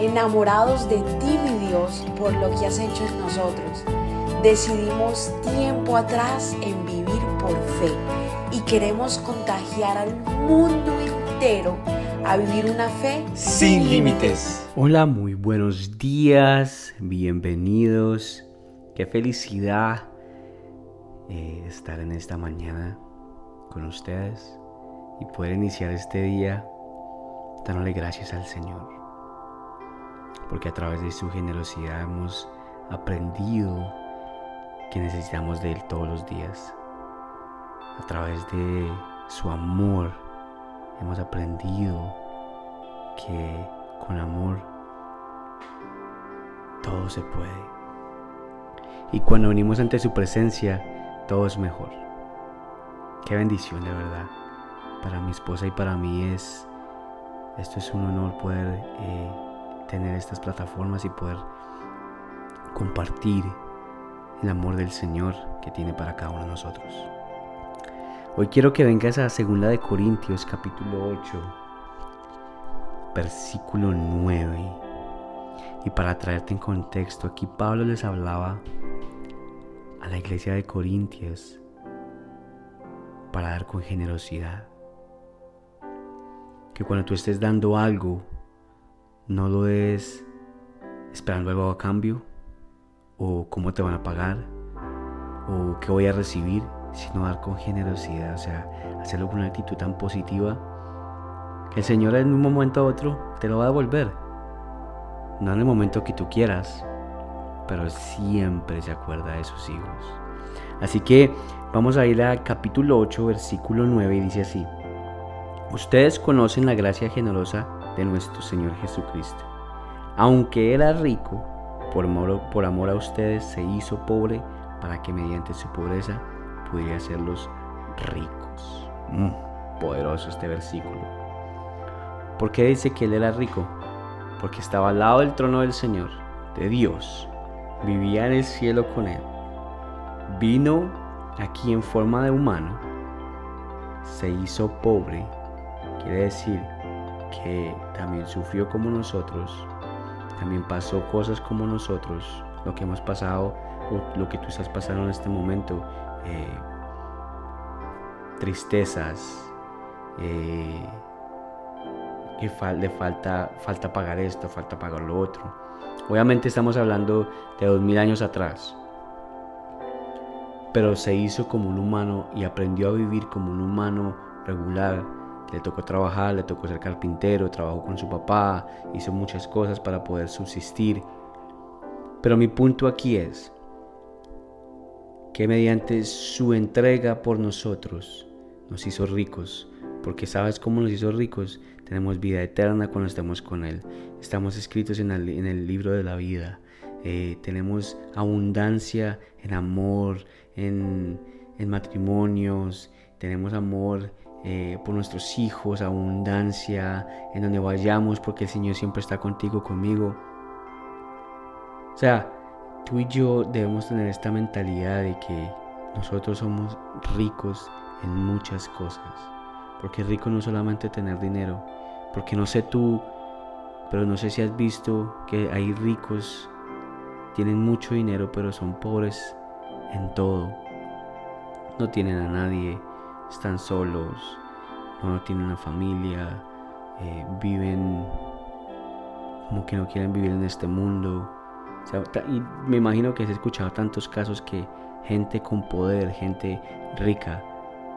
enamorados de ti, mi Dios, por lo que has hecho en nosotros. Decidimos tiempo atrás en vivir por fe y queremos contagiar al mundo entero a vivir una fe sin límites. Hola, muy buenos días, bienvenidos. Qué felicidad eh, estar en esta mañana con ustedes y poder iniciar este día dándole gracias al Señor. Porque a través de su generosidad hemos aprendido que necesitamos de Él todos los días. A través de su amor hemos aprendido que con amor todo se puede. Y cuando venimos ante su presencia, todo es mejor. Qué bendición de verdad. Para mi esposa y para mí es, esto es un honor poder eh, tener estas plataformas y poder compartir el amor del Señor que tiene para cada uno de nosotros. Hoy quiero que vengas a segunda de Corintios capítulo 8, versículo 9. Y para traerte en contexto, aquí Pablo les hablaba a la iglesia de Corintios para dar con generosidad. Que cuando tú estés dando algo, no lo des esperando algo a cambio, o cómo te van a pagar, o qué voy a recibir, sino dar con generosidad, o sea, hacerlo con una actitud tan positiva que el Señor en un momento a otro te lo va a devolver. No en el momento que tú quieras, pero siempre se acuerda de sus hijos. Así que vamos a ir al capítulo 8, versículo 9 y dice así. Ustedes conocen la gracia generosa de nuestro Señor Jesucristo. Aunque era rico, por amor, por amor a ustedes se hizo pobre para que mediante su pobreza pudiera hacerlos ricos. Mm, poderoso este versículo. ¿Por qué dice que él era rico? Porque estaba al lado del trono del Señor, de Dios. Vivía en el cielo con él. Vino aquí en forma de humano. Se hizo pobre. Quiere decir que también sufrió como nosotros. También pasó cosas como nosotros. Lo que hemos pasado, o lo que tú estás pasando en este momento. Eh, tristezas. Eh, que le falta, falta pagar esto, falta pagar lo otro. Obviamente estamos hablando de dos mil años atrás. Pero se hizo como un humano y aprendió a vivir como un humano regular. Le tocó trabajar, le tocó ser carpintero, trabajó con su papá, hizo muchas cosas para poder subsistir. Pero mi punto aquí es que mediante su entrega por nosotros nos hizo ricos. Porque sabes cómo nos hizo ricos? tenemos vida eterna cuando estamos con Él. Estamos escritos en el, libro de la vida. Eh, tenemos abundancia en amor, en, matrimonios, tenemos amor eh, por nuestros hijos, abundancia en donde vayamos porque el Señor siempre está contigo, conmigo. O sea, tú y yo debemos tener esta mentalidad de que nosotros somos ricos en muchas cosas. Porque rico no solamente tener dinero, porque no sé tú, pero no sé si has visto que hay ricos, tienen mucho dinero, pero son pobres en todo. No tienen a nadie, están solos, no tienen una familia, eh, viven como que no quieren vivir en este mundo. y me imagino que has escuchado tantos casos que gente con poder, gente rica,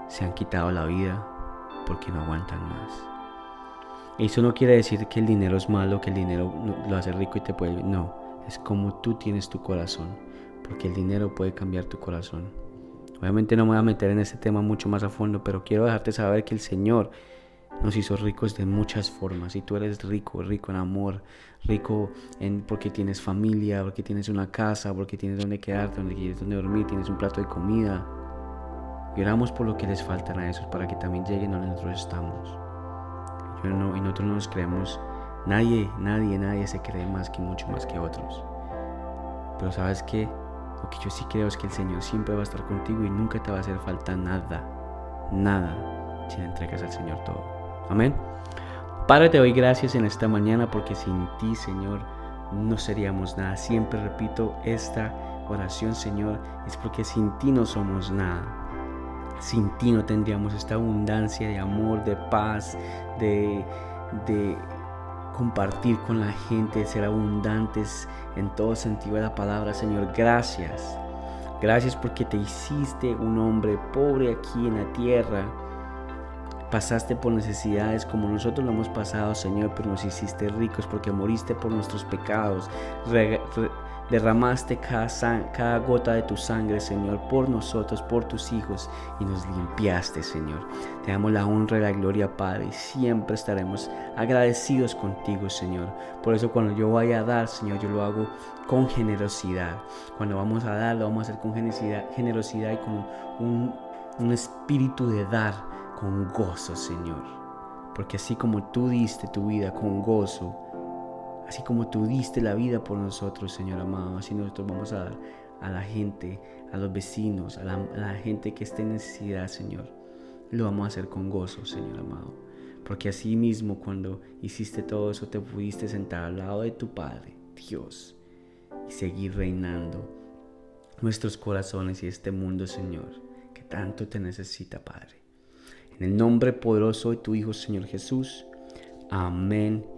se han quitado la vida porque no aguantan más. Eso no quiere decir que el dinero es malo, que el dinero lo hace rico y te puede... No, es como tú tienes tu corazón, porque el dinero puede cambiar tu corazón. Obviamente no me voy a meter en este tema mucho más a fondo, pero quiero dejarte saber que el Señor nos hizo ricos de muchas formas. Y tú eres rico, rico en amor, rico en porque tienes familia, porque tienes una casa, porque tienes donde quedarte, donde quieres donde dormir, tienes un plato de comida. Y oramos por lo que les faltan a esos para que también lleguen donde nosotros estamos y nosotros no nos creemos, nadie, nadie, nadie se cree más que mucho más que otros. Pero sabes que lo que yo sí creo es que el Señor siempre va a estar contigo y nunca te va a hacer falta nada, nada, si le entregas al Señor todo. Amén. Padre, te doy gracias en esta mañana porque sin ti, Señor, no seríamos nada. Siempre repito esta oración, Señor, es porque sin ti no somos nada. Sin ti no tendríamos esta abundancia de amor, de paz, de, de compartir con la gente, ser abundantes en todo sentido de la palabra, Señor. Gracias. Gracias porque te hiciste un hombre pobre aquí en la tierra. Pasaste por necesidades como nosotros lo hemos pasado, Señor, pero nos hiciste ricos porque moriste por nuestros pecados. Derramaste cada, cada gota de tu sangre, Señor, por nosotros, por tus hijos, y nos limpiaste, Señor. Te damos la honra y la gloria, Padre, y siempre estaremos agradecidos contigo, Señor. Por eso cuando yo vaya a dar, Señor, yo lo hago con generosidad. Cuando vamos a dar, lo vamos a hacer con generosidad, generosidad y con un, un espíritu de dar con gozo, Señor. Porque así como tú diste tu vida con gozo, Así como tú diste la vida por nosotros, Señor amado, así nosotros vamos a dar a la gente, a los vecinos, a la, gente que esté en necesidad, Señor. Lo vamos a hacer con gozo, Señor amado. Porque así mismo cuando hiciste todo eso, te pudiste sentar al lado de tu Padre, Dios, y seguir reinando nuestros corazones y este mundo, Señor, que tanto te necesita, Padre. En el nombre poderoso de tu Hijo, Señor Jesús. Amén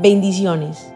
Bendiciones.